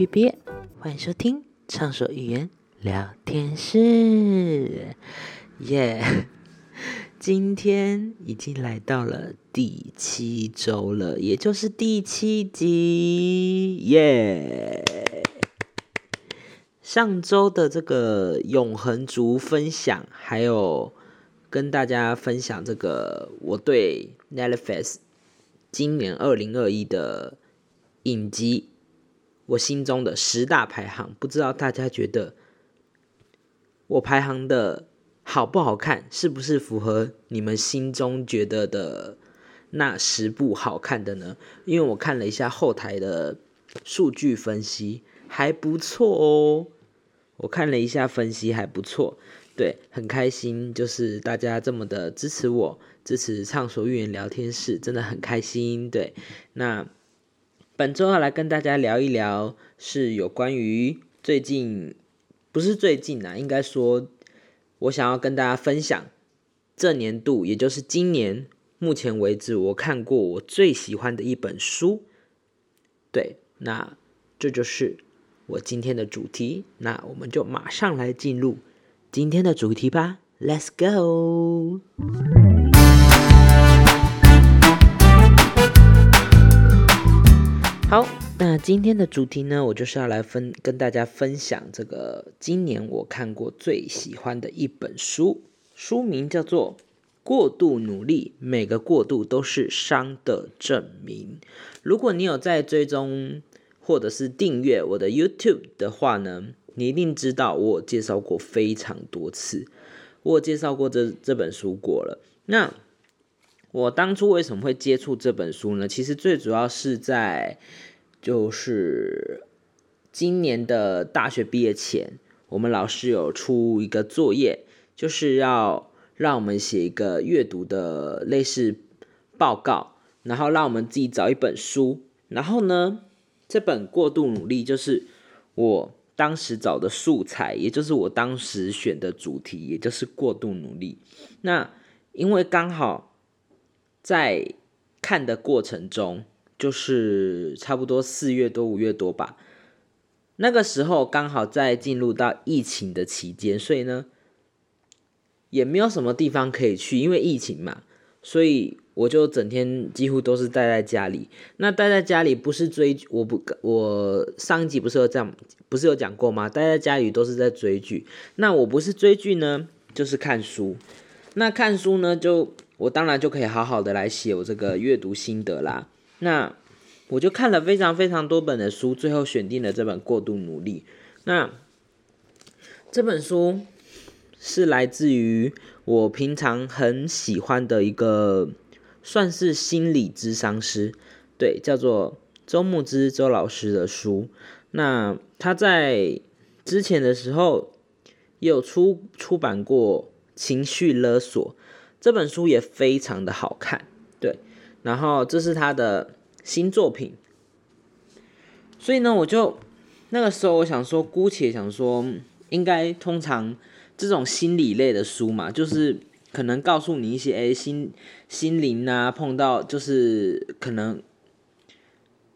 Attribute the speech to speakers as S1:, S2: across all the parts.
S1: 别别，欢迎收听畅所欲言聊天室，耶！今天已经来到了第七周了，也就是第七集，耶！上周的这个永恒族分享，还有跟大家分享这个我对 Netflix 今年二零二一的影集，我心中的十大排行，不知道大家觉得我排行的好不好看？是不是符合你们心中觉得的那十部好看的呢？因为我看了一下后台的数据分析，还不错哦。我看了一下分析，还不错，对，很开心，就是大家这么的支持我，支持畅所欲言聊天室，真的很开心。对，那本周要来跟大家聊一聊，是有关于最近，不是最近啊，应该说，我想要跟大家分享这年度，也就是今年目前为止我看过我最喜欢的一本书。对，那这就是。我今天的主题，那我们就马上来进入今天的主题吧，Let's go。好，那今天的主题呢，我就是要来分跟大家分享这个今年我看过最喜欢的一本书，书名叫做《过度努力，每个过度都是伤的证明》。如果你有在追踪。或者是订阅我的 YouTube 的话呢，你一定知道我介绍过非常多次，我介绍过这这本书过了。那我当初为什么会接触这本书呢？其实最主要是在就是今年的大学毕业前，我们老师有出一个作业，就是要让我们写一个阅读的类似报告，然后让我们自己找一本书，然后呢。这本过度努力就是我当时找的素材，也就是我当时选的主题，也就是过度努力。那因为刚好在看的过程中，就是差不多四月多五月多吧，那个时候刚好在进入到疫情的期间，所以呢也没有什么地方可以去，因为疫情嘛，所以。我就整天几乎都是待在家里。那待在家里不是追，我不，我上一集不是有讲，不是有讲过吗？待在家里都是在追剧。那我不是追剧呢，就是看书。那看书呢，就我当然就可以好好的来写我这个阅读心得啦。那我就看了非常非常多本的书，最后选定了这本《过度努力》。那这本书是来自于我平常很喜欢的一个。算是心理智商师，对，叫做周牧之周老师的书。那他在之前的时候也有出出版过《情绪勒索》这本书，也非常的好看。对，然后这是他的新作品。所以呢，我就那个时候我想说，姑且想说，应该通常这种心理类的书嘛，就是。可能告诉你一些哎心心灵啊，碰到就是可能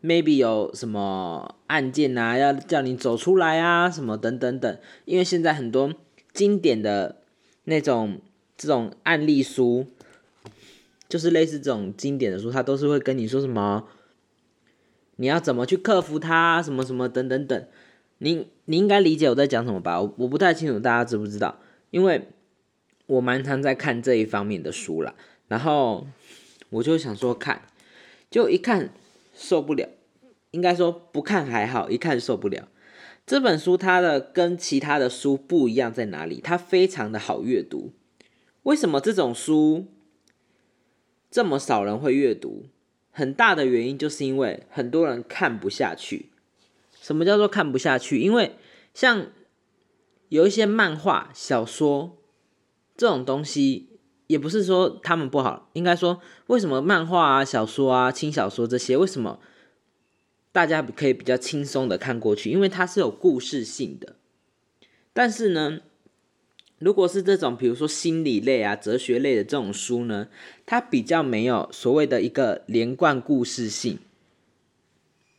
S1: maybe 有什么案件啊，要叫你走出来啊，什么等等等。因为现在很多经典的那种这种案例书，就是类似这种经典的书，它都是会跟你说什么，你要怎么去克服它，什么什么等等等。你你应该理解我在讲什么吧？我我不太清楚大家知不知道，因为。我蛮常在看这一方面的书啦，然后我就想说看，就一看受不了，应该说不看还好，一看受不了。这本书它的跟其他的书不一样在哪里？它非常的好阅读。为什么这种书这么少人会阅读？很大的原因就是因为很多人看不下去。什么叫做看不下去？因为像有一些漫画、小说。这种东西也不是说他们不好，应该说为什么漫画啊、小说啊、轻小说这些，为什么大家可以比较轻松的看过去？因为它是有故事性的。但是呢，如果是这种比如说心理类啊、哲学类的这种书呢，它比较没有所谓的一个连贯故事性。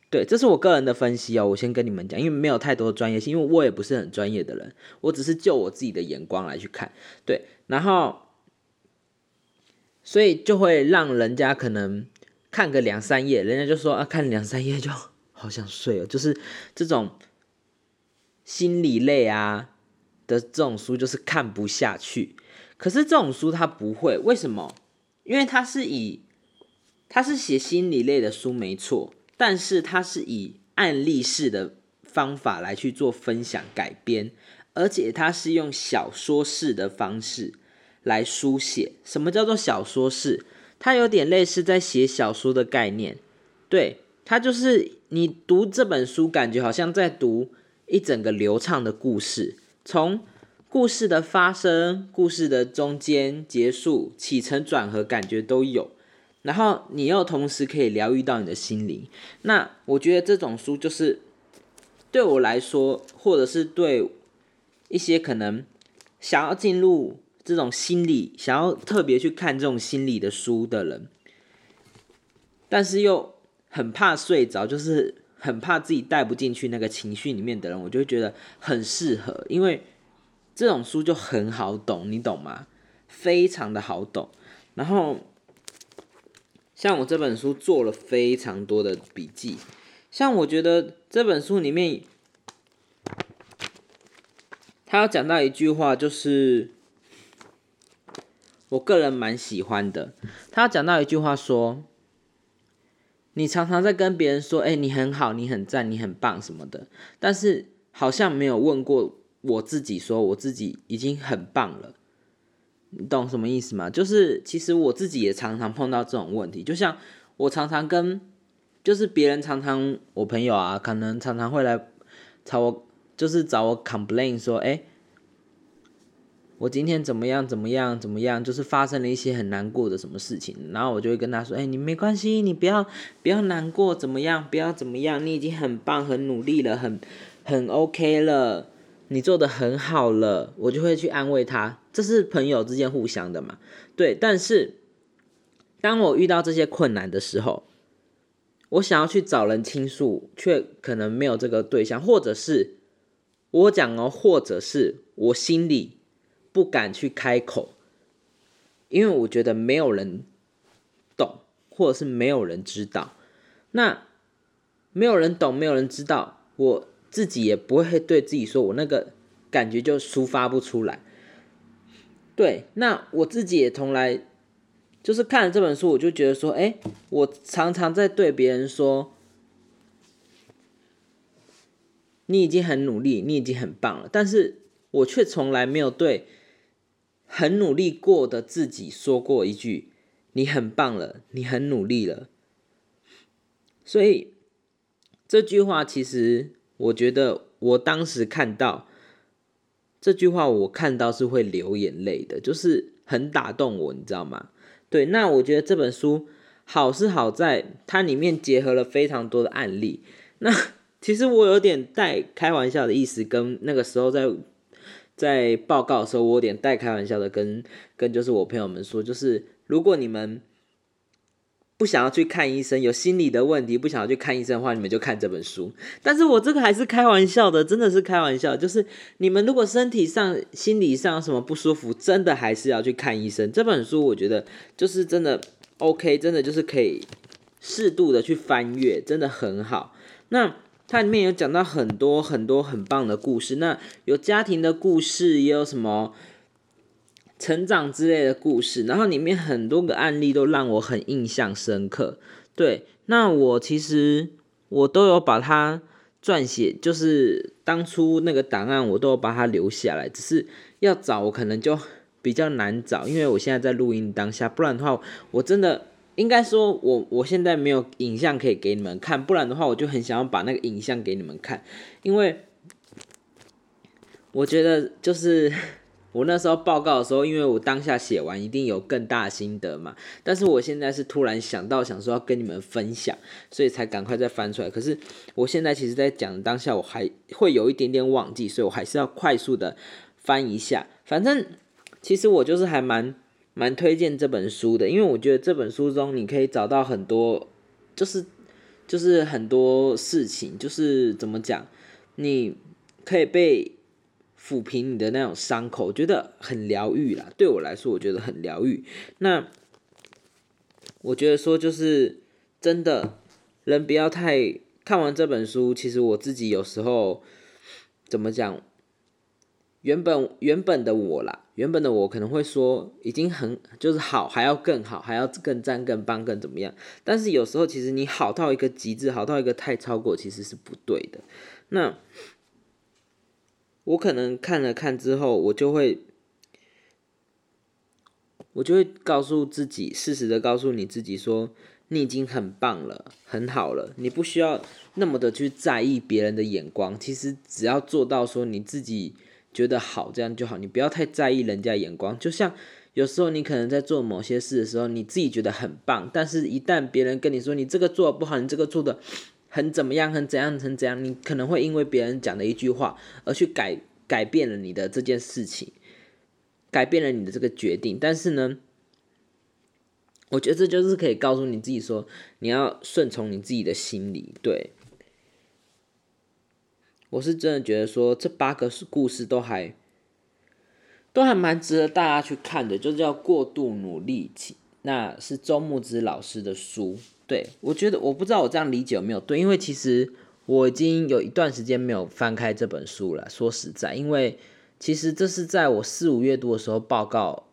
S1: 对，这是我个人的分析哦。我先跟你们讲，因为没有太多专业性，因为我也不是很专业的人，我只是就我自己的眼光来去看。对，然后所以就会让人家可能看个两三页，人家就说啊，看两三页就好想睡哦，就是这种心理类啊的这种书，就是看不下去。可是这种书它不会，为什么？因为它是以它是写心理类的书，没错。但是它是以案例式的方法来去做分享改编，而且它是用小说式的方式来书写。什么叫做小说式？它有点类似在写小说的概念。对，它就是你读这本书，感觉好像在读一整个流畅的故事，从故事的发生、故事的中间结束、起承转合，感觉都有。然后你又同时可以疗愈到你的心灵，那我觉得这种书就是对我来说，或者是对一些可能想要进入这种心理、想要特别去看这种心理的书的人，但是又很怕睡着，就是很怕自己带不进去那个情绪里面的人，我就会觉得很适合，因为这种书就很好懂，你懂吗？非常的好懂，然后。像我这本书做了非常多的笔记，像我觉得这本书里面，他要讲到一句话，就是我个人蛮喜欢的。他要讲到一句话说：“你常常在跟别人说，哎，你很好，你很赞，你很棒什么的，但是好像没有问过我自己，说我自己已经很棒了。”你懂什么意思吗？就是其实我自己也常常碰到这种问题，就像我常常跟，就是别人常常我朋友啊，可能常常会来找我，就是找我 complain 说，哎，我今天怎么样怎么样怎么样，就是发生了一些很难过的什么事情，然后我就会跟他说，哎，你没关系，你不要不要难过，怎么样，不要怎么样，你已经很棒，很努力了，很很 OK 了。你做的很好了，我就会去安慰他，这是朋友之间互相的嘛？对。但是，当我遇到这些困难的时候，我想要去找人倾诉，却可能没有这个对象，或者是我讲哦，或者是我心里不敢去开口，因为我觉得没有人懂，或者是没有人知道。那没有人懂，没有人知道我。自己也不会对自己说，我那个感觉就抒发不出来。对，那我自己也从来就是看了这本书，我就觉得说，哎，我常常在对别人说，你已经很努力，你已经很棒了，但是我却从来没有对很努力过的自己说过一句，你很棒了，你很努力了。所以这句话其实。我觉得我当时看到这句话，我看到是会流眼泪的，就是很打动我，你知道吗？对，那我觉得这本书好是好在它里面结合了非常多的案例。那其实我有点带开玩笑的意思，跟那个时候在在报告的时候，我有点带开玩笑的跟跟就是我朋友们说，就是如果你们。不想要去看医生，有心理的问题，不想要去看医生的话，你们就看这本书。但是我这个还是开玩笑的，真的是开玩笑。就是你们如果身体上、心理上什么不舒服，真的还是要去看医生。这本书我觉得就是真的 OK，真的就是可以适度的去翻阅，真的很好。那它里面有讲到很多很多很棒的故事，那有家庭的故事，也有什么。成长之类的故事，然后里面很多个案例都让我很印象深刻。对，那我其实我都有把它撰写，就是当初那个档案我都有把它留下来，只是要找我可能就比较难找，因为我现在在录音当下，不然的话我真的应该说我我现在没有影像可以给你们看，不然的话我就很想要把那个影像给你们看，因为我觉得就是。我那时候报告的时候，因为我当下写完一定有更大心得嘛，但是我现在是突然想到，想说要跟你们分享，所以才赶快再翻出来。可是我现在其实，在讲当下，我还会有一点点忘记，所以我还是要快速的翻一下。反正其实我就是还蛮蛮推荐这本书的，因为我觉得这本书中你可以找到很多，就是就是很多事情，就是怎么讲，你可以被抚平你的那种伤口，觉得很疗愈啦。对我来说，我觉得很疗愈。那我觉得说，就是真的，人不要太看完这本书。其实我自己有时候怎么讲，原本原本的我啦。原本的我可能会说已经很就是好，还要更好，还要更赞、更棒、更怎么样？但是有时候其实你好到一个极致，好到一个太超过，其实是不对的。那我可能看了看之后，我就会我就会告诉自己，适时的告诉你自己说，你已经很棒了，很好了，你不需要那么的去在意别人的眼光。其实只要做到说你自己。觉得好，这样就好。你不要太在意人家眼光。就像有时候你可能在做某些事的时候，你自己觉得很棒，但是一旦别人跟你说你这个做的不好，你这个做的很怎么样，很怎样，很怎样，你可能会因为别人讲的一句话而去改改变了你的这件事情，改变了你的这个决定。但是呢，我觉得这就是可以告诉你自己说，你要顺从你自己的心理，对。我是真的觉得说这八个故事都还都还蛮值得大家去看的，就叫过度努力，那是周木之老师的书。对我觉得我不知道我这样理解有没有对，因为其实我已经有一段时间没有翻开这本书了。说实在，因为其实这是在我四五月读的时候报告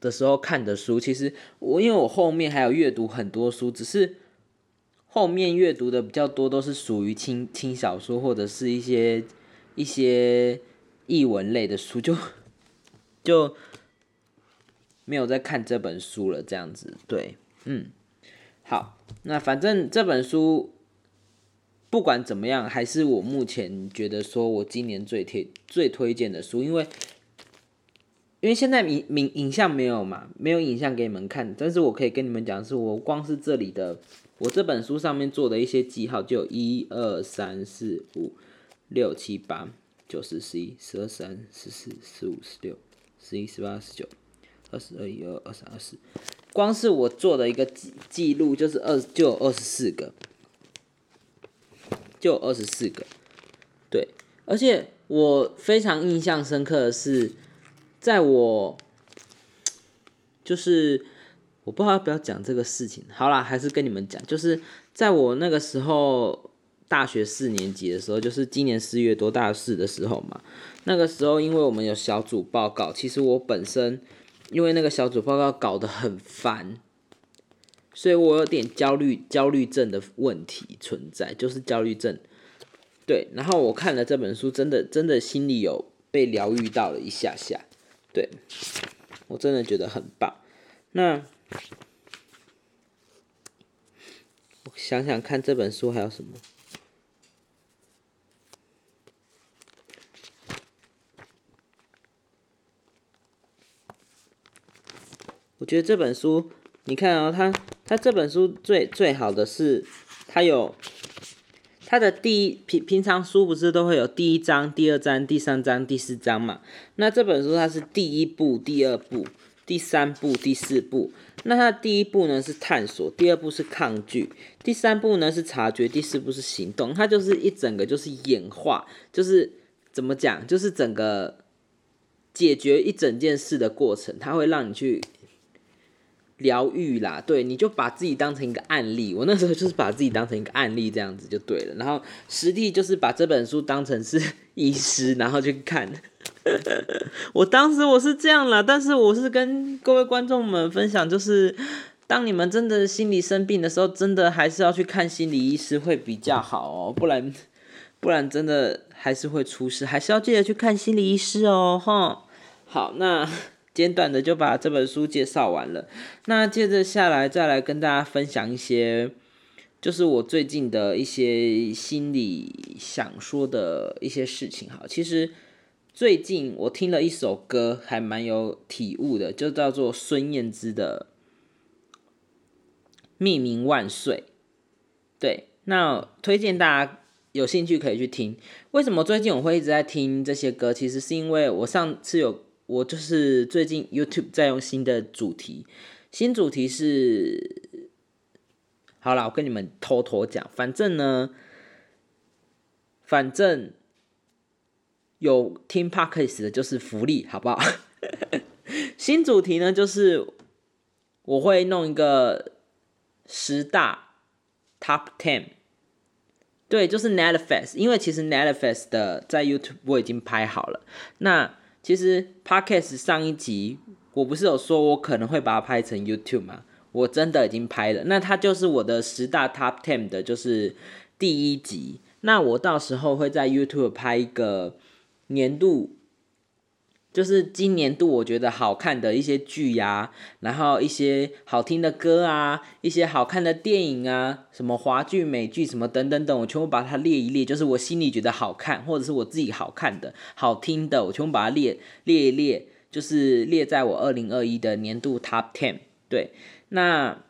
S1: 的时候看的书。其实我因为我后面还有阅读很多书，只是。后面阅读的比较多，都是属于轻轻小说或者是一些一些译文类的书，就就没有在看这本书了。这样子，对，嗯，好，那反正这本书不管怎么样，还是我目前觉得说我今年最推最推荐的书，因为因为现在影影影像没有嘛，没有影像给你们看，但是我可以跟你们讲，是我光是这里的。我这本书上面做的一些记号，就一二三四五六七八九十十一十二十三十四十五十六十一十八十九二十二一二二三二四，光是我做的一个记记录，就是二就有二十四个，就有二十四个，对，而且我非常印象深刻的是，在我就是。我不知道要不要讲这个事情。好啦，还是跟你们讲，就是在我那个时候大学四年级的时候，就是今年四月多大四的时候嘛。那个时候，因为我们有小组报告，其实我本身因为那个小组报告搞得很烦，所以我有点焦虑、焦虑症的问题存在，就是焦虑症。对，然后我看了这本书，真的真的心里有被疗愈到了一下下。对，我真的觉得很棒。那。我想想看，这本书还有什么？我觉得这本书，你看哦，它它这本书最最好的是，它有它的第一平平常书不是都会有第一章、第二章、第三章、第四章嘛？那这本书它是第一部、第二部。第三步、第四步，那它第一步呢是探索，第二步是抗拒，第三步呢是察觉，第四步是行动。它就是一整个就是演化，就是怎么讲，就是整个解决一整件事的过程，它会让你去疗愈啦。对，你就把自己当成一个案例。我那时候就是把自己当成一个案例，这样子就对了。然后实际就是把这本书当成是医师，然后去看。我当时我是这样啦，但是我是跟各位观众们分享，就是当你们真的心理生病的时候，真的还是要去看心理医师会比较好哦，不然不然真的还是会出事，还是要记得去看心理医师哦，哈。好，那简短的就把这本书介绍完了，那接着下来再来跟大家分享一些，就是我最近的一些心里想说的一些事情，哈，其实。最近我听了一首歌，还蛮有体悟的，就叫做孙燕姿的《匿名万岁》。对，那推荐大家有兴趣可以去听。为什么最近我会一直在听这些歌？其实是因为我上次有，我就是最近 YouTube 在用新的主题，新主题是。好了，我跟你们偷偷讲，反正呢，反正有听 podcast 的就是福利，好不好？新主题呢，就是我会弄一个十大 top ten，对，就是 n e t f e s t 因为其实 n e t f e s t 的在 YouTube 我已经拍好了。那其实 podcast 上一集我不是有说我可能会把它拍成 YouTube 吗？我真的已经拍了，那它就是我的十大 top ten 的，就是第一集。那我到时候会在 YouTube 拍一个年度。就是今年度我觉得好看的一些剧呀，然后一些好听的歌啊，一些好看的电影啊，什么华剧、美剧什么等等等，我全部把它列一列。就是我心里觉得好看，或者是我自己好看的、好听的，我全部把它列列一列，就是列在我二零二一的年度 Top Ten。对，那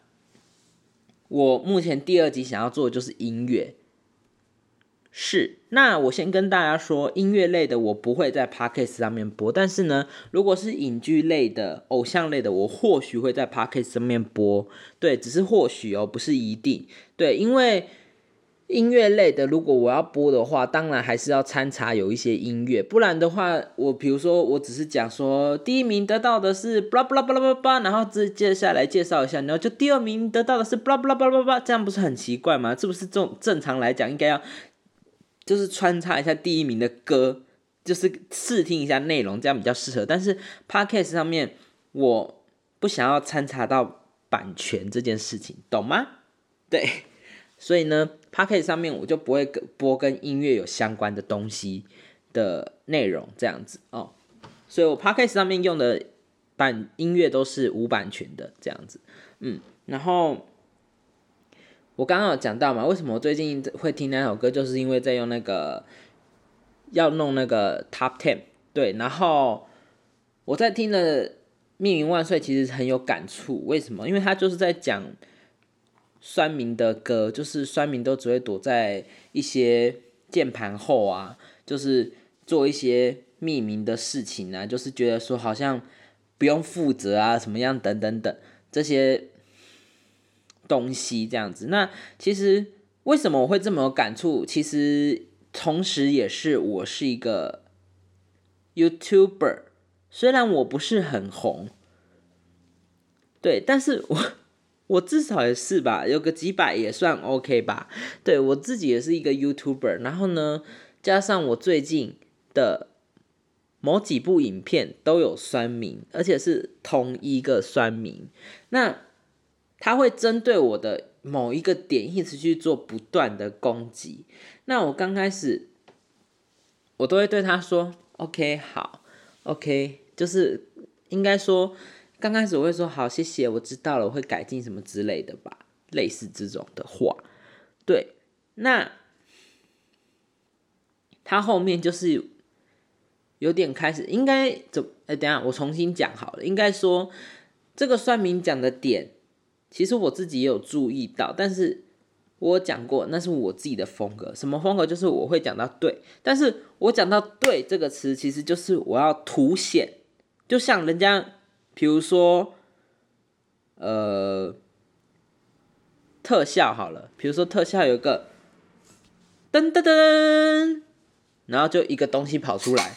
S1: 我目前第二集想要做的就是音乐。是，那我先跟大家说，音乐类的我不会在 podcast 上面播，但是呢，如果是影剧类的、偶像类的，我或许会在 podcast 上面播。对，只是或许哦，不是一定。对，因为音乐类的，如果我要播的话，当然还是要参插有一些音乐，不然的话，我比如说我只是讲说第一名得到的是巴拉巴拉巴拉巴拉，然后接接下来介绍一下，然后就第二名得到的是巴拉巴拉巴拉巴拉，这样不是很奇怪吗？这不是正正常来讲应该要。就是穿插一下第一名的歌，就是试听一下内容，这样比较适合。但是 podcast 上面我不想要参插到版权这件事情，懂吗？对，所以呢，podcast 上面我就不会播跟音乐有相关的东西的内容，这样子哦。所以我 podcast 上面用的版音乐都是无版权的，这样子。嗯，然后。我刚刚有讲到嘛，为什么我最近会听那首歌，就是因为在用那个要弄那个 Top Ten，对，然后我在听了《命运万岁》，其实很有感触。为什么？因为他就是在讲酸民的歌，就是酸民都只会躲在一些键盘后啊，就是做一些匿名的事情啊，就是觉得说好像不用负责啊，什么样等等等这些。东西这样子，那其实为什么我会这么有感触？其实同时也是我是一个 YouTuber，虽然我不是很红，对，但是我我至少也是吧，有个几百也算 OK 吧。对我自己也是一个 YouTuber，然后呢，加上我最近的某几部影片都有酸民，而且是同一个酸民，那。他会针对我的某一个点一直去做不断的攻击，那我刚开始我都会对他说：“OK，好，OK，就是应该说刚开始我会说好，谢谢，我知道了，我会改进什么之类的吧，类似这种的话。”对，那他后面就是有点开始应该怎？哎，等下我重新讲好了，应该说这个算命讲的点。其实我自己也有注意到，但是我讲过那是我自己的风格。什么风格？就是我会讲到对，但是我讲到对这个词，其实就是我要凸显，就像人家，比如说，呃，特效好了，比如说特效有一个噔噔噔，然后就一个东西跑出来，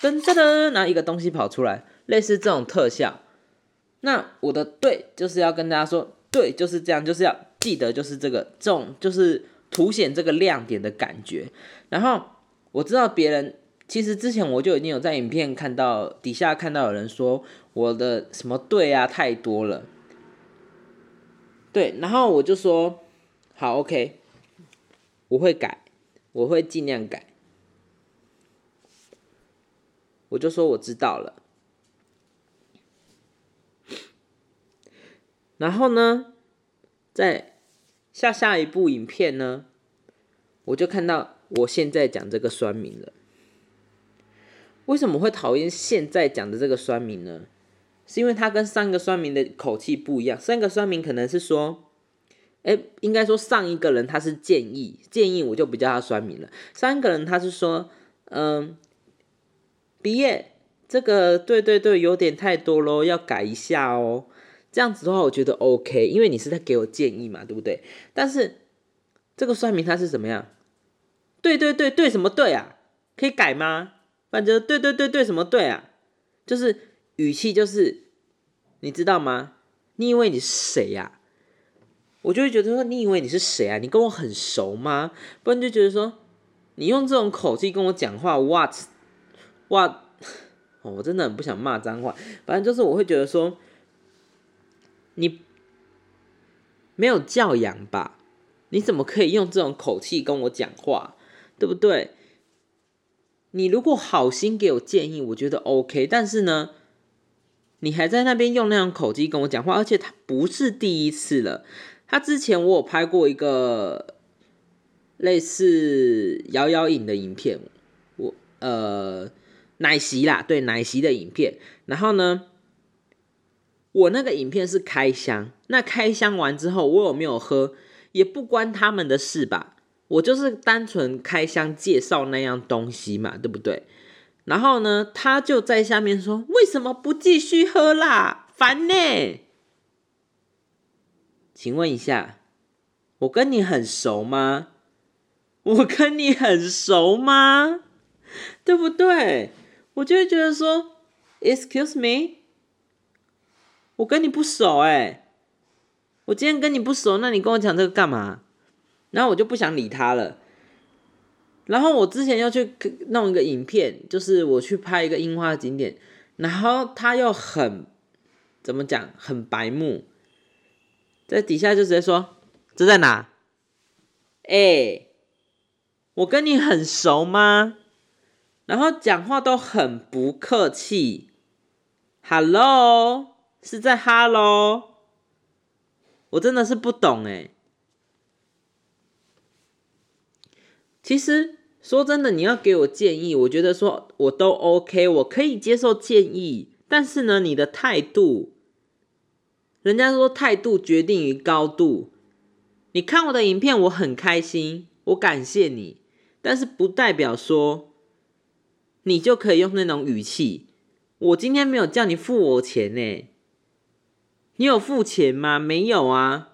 S1: 噔噔噔，然后一个东西跑出来，类似这种特效。那我的对就是要跟大家说，对就是这样，就是要记得就是这个这种就是凸显这个亮点的感觉。然后我知道别人其实之前我就已经有在影片看到底下看到有人说我的什么对啊太多了，对，然后我就说好 OK，我会改，我会尽量改，我就说我知道了。然后呢，在下下一部影片呢，我就看到我现在讲这个酸民了。为什么会讨厌现在讲的这个酸民呢？是因为他跟上个酸民的口气不一样。上个酸民可能是说，哎，应该说上一个人他是建议，建议我就不叫他酸民了。上一个人他是说，嗯，毕业这个对对对，有点太多喽，要改一下哦。这样子的话，我觉得 OK，因为你是在给我建议嘛，对不对？但是这个算命他是怎么样？对对对对，什么对啊？可以改吗？反正对对对对，什么对啊？就是语气，就是你知道吗？你以为你是谁呀？我就会觉得说，你以为你是谁啊？你跟我很熟吗？不然就觉得说，你用这种口气跟我讲话，what what？哦，我真的很不想骂脏话，反正就是我会觉得说。你没有教养吧？你怎么可以用这种口气跟我讲话，对不对？你如果好心给我建议，我觉得 OK。但是呢，你还在那边用那种口气跟我讲话，而且他不是第一次了。他之前我有拍过一个类似摇摇影的影片，我呃奶昔啦，对奶昔的影片，然后呢？我那个影片是开箱，那开箱完之后，我有没有喝也不关他们的事吧？我就是单纯开箱介绍那样东西嘛，对不对？然后呢，他就在下面说：“为什么不继续喝啦？烦呢！”请问一下，我跟你很熟吗？我跟你很熟吗？对不对？我就会觉得说：“Excuse me。”我跟你不熟哎，我今天跟你不熟，那你跟我讲这个干嘛？然后我就不想理他了。然后我之前要去弄一个影片，就是我去拍一个樱花景点，然后他又很怎么讲，很白目，在底下就直接说这在哪？哎，我跟你很熟吗？然后讲话都很不客气，Hello。是在哈喽，我真的是不懂哎。其实说真的，你要给我建议，我觉得说我都 OK，我可以接受建议。但是呢，你的态度，人家说态度决定于高度。你看我的影片，我很开心，我感谢你，但是不代表说你就可以用那种语气。我今天没有叫你付我钱呢。你有付钱吗？没有啊！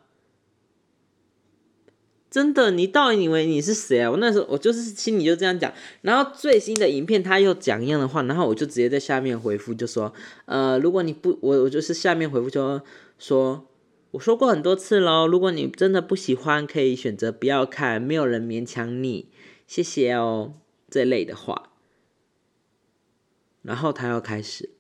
S1: 真的，你到底以为你是谁啊？我那时候我就是心里就这样讲。然后最新的影片他又讲一样的话，然后我就直接在下面回复，就说：呃，如果你不，我我就是下面回复就说，我说过很多次喽，如果你真的不喜欢，可以选择不要看，没有人勉强你，谢谢哦，这类的话。然后他要开始，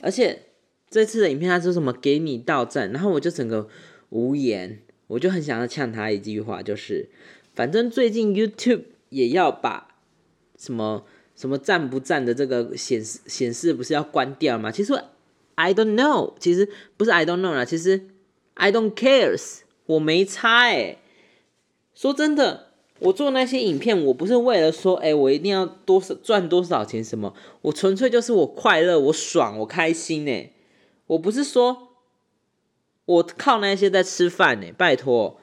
S1: 而且。这次的影片他说什么给你到站，然后我就整个无言，我就很想要呛他一句话，就是反正最近 YouTube 也要把什么什么赞不赞的这个显示显示不是要关掉吗？其实 I don't know，其实不是 I don't know 啦，其实 I don't cares，我没差哎。说真的，我做那些影片，我不是为了说哎我一定要多少赚多少钱什么，我纯粹就是我快乐，我爽，我开心哎。我不是说，我靠那些在吃饭呢，拜托，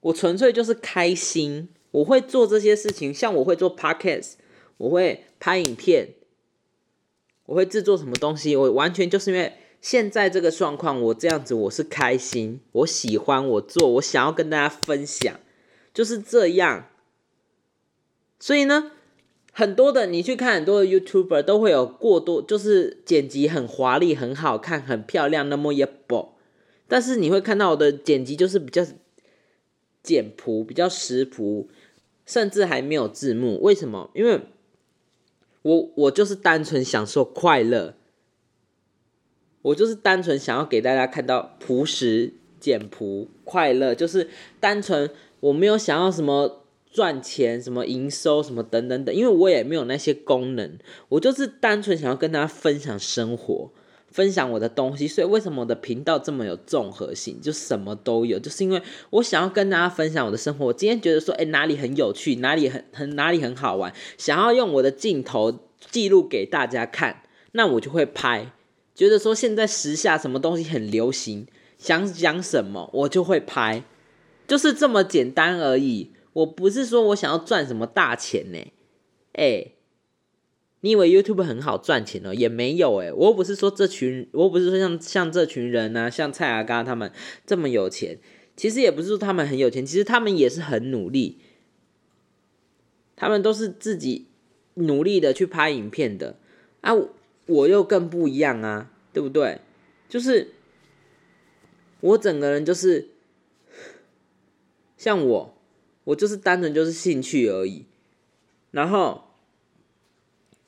S1: 我纯粹就是开心。我会做这些事情，像我会做 podcast，我会拍影片，我会制作什么东西，我完全就是因为现在这个状况，我这样子我是开心，我喜欢我做，我想要跟大家分享，就是这样。所以呢。很多的，你去看很多的 YouTuber 都会有过多，就是剪辑很华丽、很好看、很漂亮，那么也不，但是你会看到我的剪辑就是比较简朴、比较实朴，甚至还没有字幕。为什么？因为我我就是单纯享受快乐，我就是单纯想要给大家看到朴实、简朴、快乐，就是单纯我没有想要什么。赚钱什么营收什么等等等，因为我也没有那些功能，我就是单纯想要跟大家分享生活，分享我的东西。所以为什么我的频道这么有综合性，就什么都有，就是因为我想要跟大家分享我的生活。我今天觉得说，哎，哪里很有趣，哪里很很哪里很好玩，想要用我的镜头记录给大家看，那我就会拍。觉得说现在时下什么东西很流行，想讲什么我就会拍，就是这么简单而已。我不是说我想要赚什么大钱呢，哎，你以为 YouTube 很好赚钱哦？也没有诶，我又不是说这群，我又不是说像像这群人呢，像蔡阿嘎他们这么有钱。其实也不是说他们很有钱，其实他们也是很努力。他们都是自己努力的去拍影片的啊，我又更不一样啊，对不对？就是我整个人就是像我，我就是单纯就是兴趣而已，然后。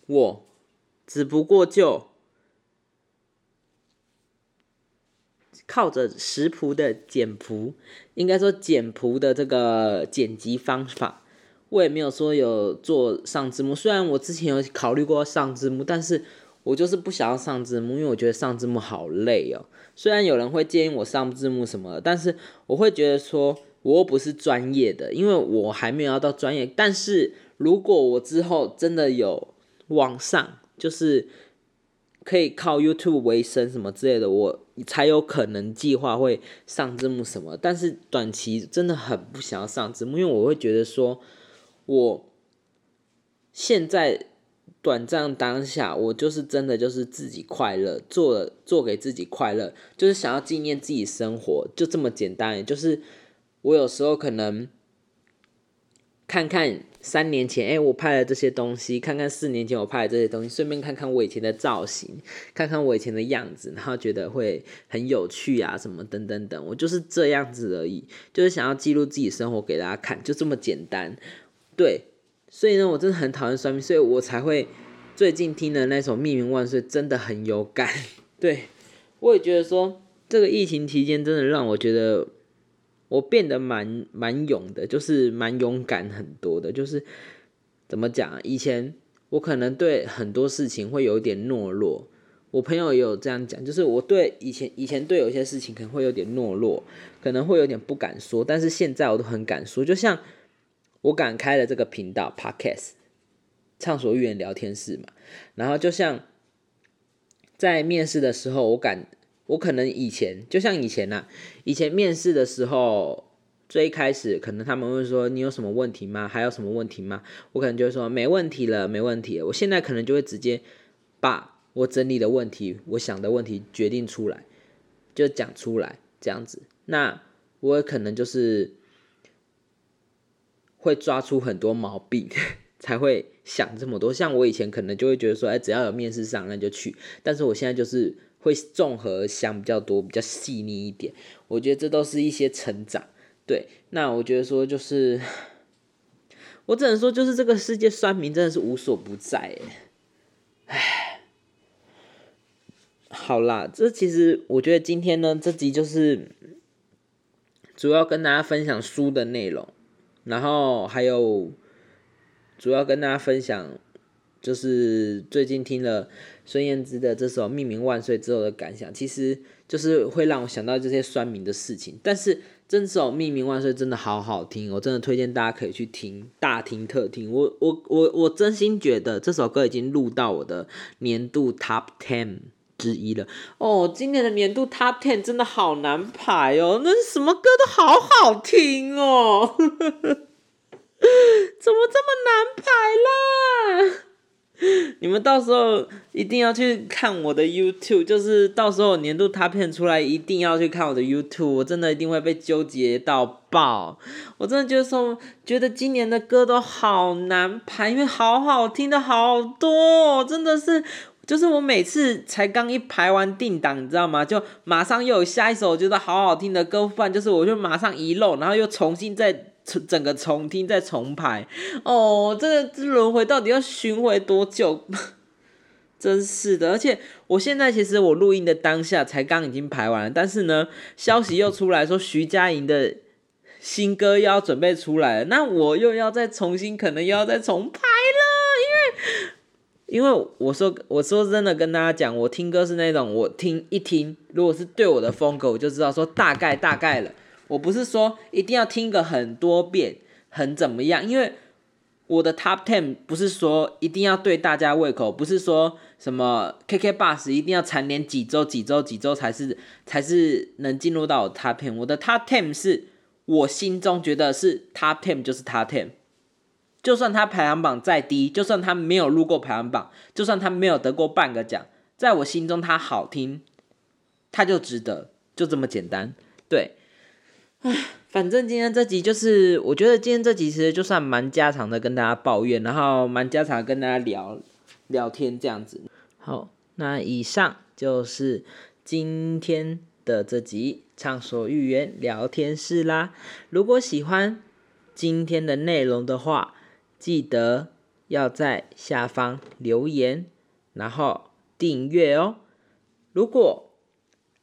S1: 我只不过就靠着食谱的简谱，应该说简谱的这个剪辑方法，我也没有说有做上字幕。虽然我之前有考虑过上字幕，但是我就是不想要上字幕，因为我觉得上字幕好累哦。虽然有人会建议我上字幕什么的，但是我会觉得说我又不是专业的，因为我还没有要到专业。但是如果我之后真的有，网上就是可以靠 YouTube 为生什么之类的，我才有可能计划会上字幕什么。但是短期真的很不想要上字幕，因为我会觉得说，我现在短暂当下，我就是真的就是自己快乐，做了做给自己快乐，就是想要纪念自己生活，就这么简单。就是我有时候可能看看。三年前，哎，我拍了这些东西，看看四年前我拍的这些东西，顺便看看我以前的造型，看看我以前的样子，然后觉得会很有趣啊，什么等等等，我就是这样子而已，就是想要记录自己生活给大家看，就这么简单。对，所以呢，我真的很讨厌算命，所以我才会最近听的那首《命运万岁》真的很有感。对，我也觉得说，这个疫情期间真的让我觉得。我变得蛮蛮勇的，就是蛮勇敢很多的，就是怎么讲？以前我可能对很多事情会有点懦弱，我朋友也有这样讲，就是我对以前以前对有些事情可能会有点懦弱，可能会有点不敢说，但是现在我都很敢说。就像我敢开了这个频道 Podcast，畅所欲言聊天室嘛，然后就像在面试的时候，我敢。我可能以前就像以前呐，以前面试的时候，最开始可能他们会说你有什么问题吗？还有什么问题吗？我可能就会说没问题了，没问题。我现在可能就会直接把我整理的问题、我想的问题决定出来，就讲出来这样子。那我可能就是会抓出很多毛病，才会想这么多。像我以前可能就会觉得说，哎，只要有面试上那就去。但是我现在就是。会综合想比较多，比较细腻一点。我觉得这都是一些成长。对，那我觉得说就是，我只能说就是这个世界酸民真的是无所不在。哎，好啦，这其实我觉得今天呢这集就是主要跟大家分享书的内容，然后还有主要跟大家分享。就是最近听了孙燕姿的这首《命名万岁》之后的感想，其实就是会让我想到这些酸民的事情。但是这首《命名万岁》真的好好听，我真的推荐大家可以去听，大听特听。我我我我真心觉得这首歌已经录到我的年度 Top Ten 之一了。哦，今年的年度 Top Ten 真的好难排哦，那什么歌都好好听哦，怎么这么难排啦？你们到时候一定要去看我的 YouTube，就是到时候年度他片出来，一定要去看我的 YouTube，我真的一定会被纠结到爆。我真的觉得说，觉得今年的歌都好难排，因为好好听的好多，哦真的是，就是我每次才刚一排完定档，你知道吗？就马上又有下一首觉得好好听的歌，不然就是我就马上遗漏，然后又重新再。整个重听再重排，哦，这个这轮回到底要巡回多久？真是的，而且我现在其实我录音的当下才刚已经排完了，但是呢，消息又出来说徐佳莹的新歌又要准备出来了，那我又要再重新，可能又要再重排了，因为因为我说我说真的跟大家讲，我听歌是那种我听一听，如果是对我的风格，我就知道说大概大概了。我不是说一定要听个很多遍，很怎么样，因为我的 Top Ten 不是说一定要对大家胃口，不是说什么 KK Bus 一定要蝉联几周、几周、几周才是才是能进入到我 Top Ten。我的 Top Ten 是我心中觉得是 Top Ten 就是 Top Ten，就算他排行榜再低，就算他没有入过排行榜，就算他没有得过半个奖，在我心中他好听，他就值得，就这么简单。对，反正今天这集就是，我觉得今天这集其实就算蛮家常的，跟大家抱怨，然后蛮家常跟大家聊聊天这样子。好，那以上就是今天的这集畅所欲言聊天室啦。如果喜欢今天的内容的话，记得要在下方留言，然后订阅哦。如果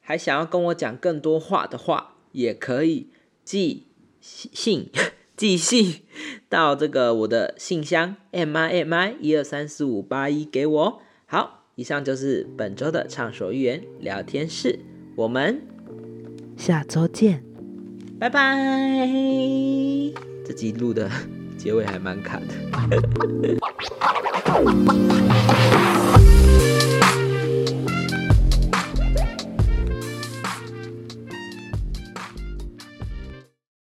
S1: 还想要跟我讲更多话的话，也可以寄信寄信到这个我的信箱 m i m i 一二三四五八一给我。好，以上就是本周的畅所欲言聊天室，我们下周见，拜拜。这集录的。结尾还蛮卡的。